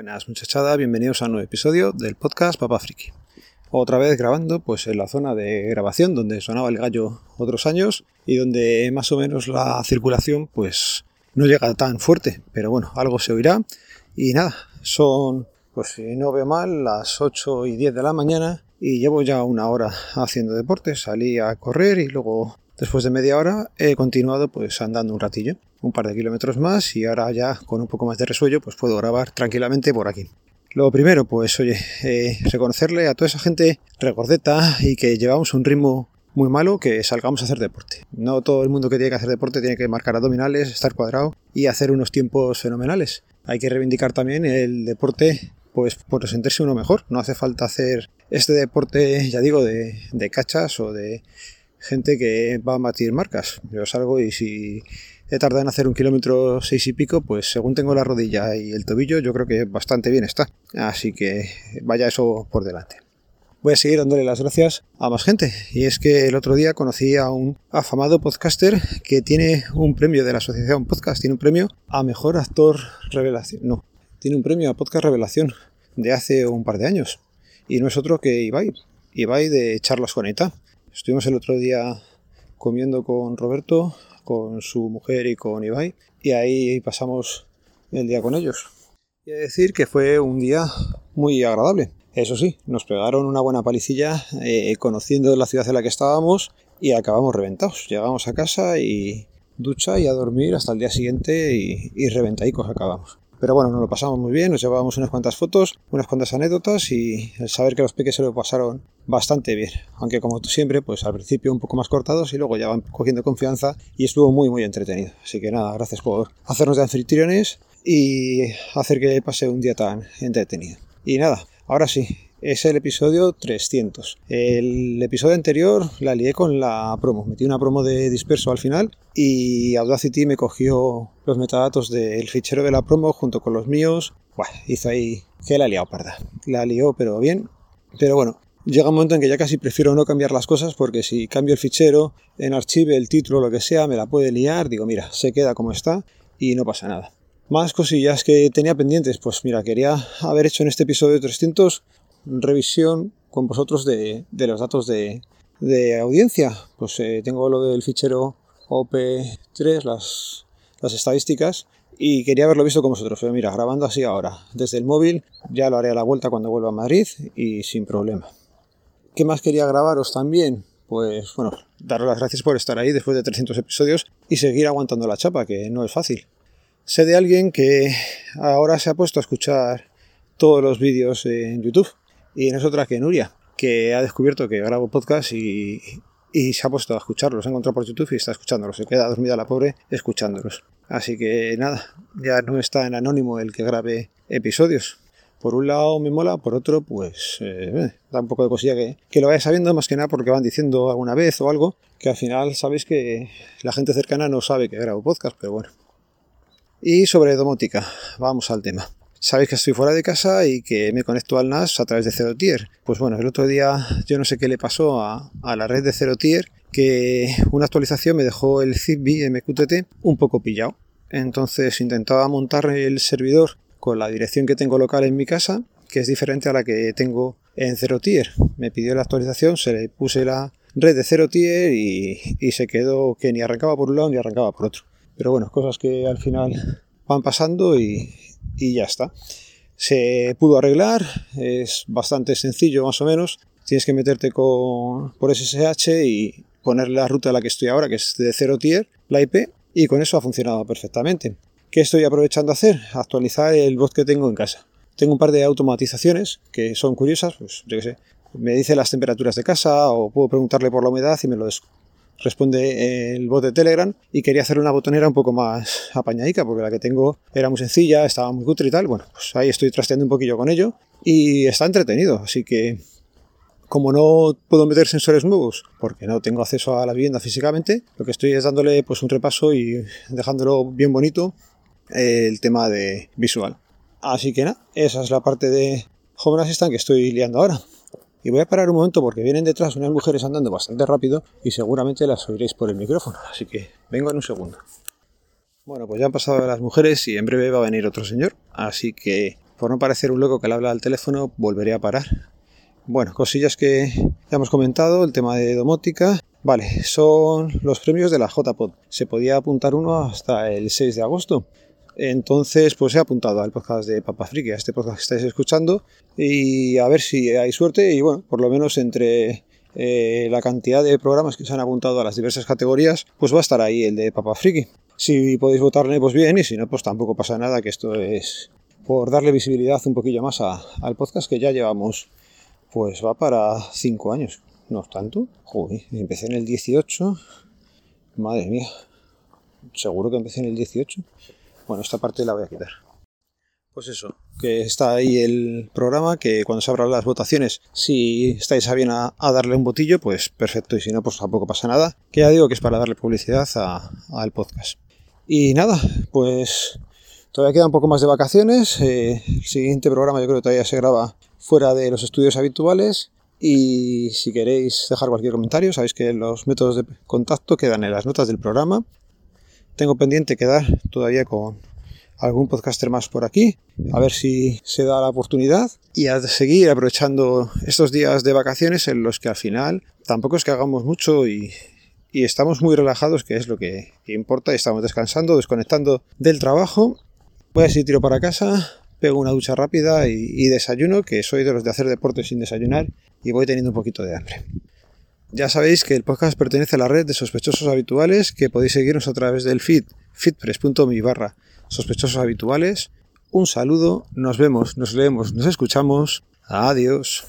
Buenas muchachada, bienvenidos a un nuevo episodio del podcast Papa Friki. Otra vez grabando pues en la zona de grabación donde sonaba el gallo otros años y donde más o menos la circulación pues no llega tan fuerte, pero bueno, algo se oirá y nada, son pues si no veo mal las 8 y 10 de la mañana y llevo ya una hora haciendo deporte, salí a correr y luego después de media hora he continuado pues andando un ratillo un par de kilómetros más y ahora ya con un poco más de resuello pues puedo grabar tranquilamente por aquí. Lo primero, pues oye, eh, reconocerle a toda esa gente regordeta y que llevamos un ritmo muy malo que salgamos a hacer deporte. No todo el mundo que tiene que hacer deporte tiene que marcar abdominales, estar cuadrado y hacer unos tiempos fenomenales. Hay que reivindicar también el deporte pues por sentirse uno mejor. No hace falta hacer este deporte, ya digo, de, de cachas o de gente que va a batir marcas. Yo salgo y si he tardado en hacer un kilómetro seis y pico, pues según tengo la rodilla y el tobillo, yo creo que bastante bien está. Así que vaya eso por delante. Voy a seguir dándole las gracias a más gente. Y es que el otro día conocí a un afamado podcaster que tiene un premio de la Asociación Podcast, tiene un premio a Mejor Actor Revelación. No, tiene un premio a Podcast Revelación de hace un par de años. Y no es otro que Ibai. Ibai de Charlas con Eta. Estuvimos el otro día comiendo con Roberto, con su mujer y con Ibai, y ahí pasamos el día con ellos. Y decir que fue un día muy agradable. Eso sí, nos pegaron una buena palicilla eh, conociendo la ciudad en la que estábamos y acabamos reventados. Llegamos a casa y ducha y a dormir hasta el día siguiente y, y acabamos. Pero bueno, nos lo pasamos muy bien, nos llevábamos unas cuantas fotos, unas cuantas anécdotas y el saber que los peques se lo pasaron bastante bien. Aunque como siempre, pues al principio un poco más cortados y luego ya van cogiendo confianza y estuvo muy muy entretenido. Así que nada, gracias por hacernos de anfitriones y hacer que pase un día tan entretenido. Y nada, ahora sí, es el episodio 300. El episodio anterior la lié con la promo. Metí una promo de disperso al final y Audacity me cogió los metadatos del fichero de la promo junto con los míos. Bueno, hizo ahí que la liado parda. La lió, pero bien. Pero bueno, llega un momento en que ya casi prefiero no cambiar las cosas porque si cambio el fichero en archivo, el título, lo que sea, me la puede liar. Digo, mira, se queda como está y no pasa nada. Más cosillas que tenía pendientes, pues mira, quería haber hecho en este episodio 300 revisión con vosotros de, los datos de, audiencia. Pues eh, tengo lo del fichero OP3, las, las estadísticas, y quería haberlo visto con vosotros. Pero mira, grabando así ahora, desde el móvil, ya lo haré a la vuelta cuando vuelva a Madrid y sin problema. ¿Qué más quería grabaros también? Pues bueno, daros las gracias por estar ahí después de 300 episodios y seguir aguantando la chapa, que no es fácil. Sé de alguien que ahora se ha puesto a escuchar todos los vídeos en YouTube y no es otra que Nuria, que ha descubierto que grabo podcast y, se ha puesto a escucharlos. Ha encontrado por YouTube y está escuchándolos. Se queda dormida la pobre escuchándolos. Así que nada, ya no está en anónimo el que grabe episodios. Por un lado me mola, por otro, pues eh, da un poco de cosilla que, que lo vaya sabiendo, más que nada porque van diciendo alguna vez o algo, que al final sabéis que la gente cercana no sabe que grabo podcast, pero bueno. Y sobre domótica, vamos al tema. Sabéis que estoy fuera de casa y que me conecto al NAS a través de Zero Tier. Pues bueno, el otro día yo no sé qué le pasó a, la red de Zero Tier, que una actualización me dejó el Zigbee MQTT un poco pillado. Entonces intentaba montar el servidor con la dirección que tengo local en mi casa, que es diferente a la que tengo en Zero Tier. Me pidió la actualización, se le puse la red de Zero Tier y, y se quedó que ni arrancaba por un lado ni arrancaba por otro. Pero bueno, cosas que al final van pasando y, ya está. Se pudo arreglar, es bastante sencillo más o menos. Tienes que meterte con, por SSH y ponerle la ruta a la que estoy ahora, que es de 0 tier, la IP, y con eso ha funcionado perfectamente. ¿Qué estoy aprovechando a hacer? Actualizar el bot que tengo en casa. Tengo un par de automatizaciones que son curiosas, pues yo qué sé. Me dice las temperaturas de casa o puedo preguntarle por la humedad y me lo, responde el bot de Telegram y quería hacer una botonera un poco más apañadica porque la que tengo era muy sencilla, estaba muy cutre y tal. Bueno, pues ahí estoy trasteando un poquillo con ello y está entretenido, así que como no puedo meter sensores nuevos porque no tengo acceso a la vivienda físicamente, lo que estoy es dándole pues un repaso y dejándolo bien bonito el tema de visual. Así que nada, esa es la parte de Home Assistant que estoy liando ahora. Y voy a parar un momento porque vienen detrás unas mujeres andando bastante rápido y seguramente las oiréis por el micrófono. Así que vengo en un segundo. Bueno, pues ya han pasado las mujeres y en breve va a venir otro señor. Así que por no parecer un loco que le habla al teléfono, volveré a parar. Bueno, cosillas que ya hemos comentado, el tema de domótica. Vale, son los premios de la JPod. Se podía apuntar uno hasta el 6 de agosto. Entonces, pues he apuntado al podcast de Papa Friki, a este podcast que estáis escuchando, y a ver si hay suerte. Y bueno, por lo menos entre eh, la cantidad de programas que se han apuntado a las diversas categorías, pues va a estar ahí el de Papa Friki. Si podéis votarle, pues bien, y si no, pues tampoco pasa nada, que esto es por darle visibilidad un poquillo más al podcast que ya llevamos, pues va para 5 años, no tanto. Joder, empecé en el 18, madre mía, seguro que empecé en el 18. Bueno, esta parte la voy a quitar. Pues eso, que está ahí el programa, que cuando se abran las votaciones, si estáis a bien a, darle un botillo, pues perfecto, y si no, pues tampoco pasa nada. Que ya digo que es para darle publicidad al podcast. Y nada, pues todavía queda un poco más de vacaciones. Eh, el siguiente programa yo creo que todavía se graba fuera de los estudios habituales. Y si queréis dejar cualquier comentario, sabéis que los métodos de contacto quedan en las notas del programa. Tengo pendiente quedar todavía con algún podcaster más por aquí, a ver si se da la oportunidad y a seguir aprovechando estos días de vacaciones en los que al final tampoco es que hagamos mucho y, estamos muy relajados, que es lo que importa, y estamos descansando, desconectando del trabajo. Voy a ir tiro para casa, pego una ducha rápida y, y desayuno, que soy de los de hacer deporte sin desayunar y voy teniendo un poquito de hambre. Ya sabéis que el podcast pertenece a la red de sospechosos habituales que podéis seguirnos a través del feed fitpress.me barra sospechosos habituales. Un saludo, nos vemos, nos leemos, nos escuchamos. Adiós.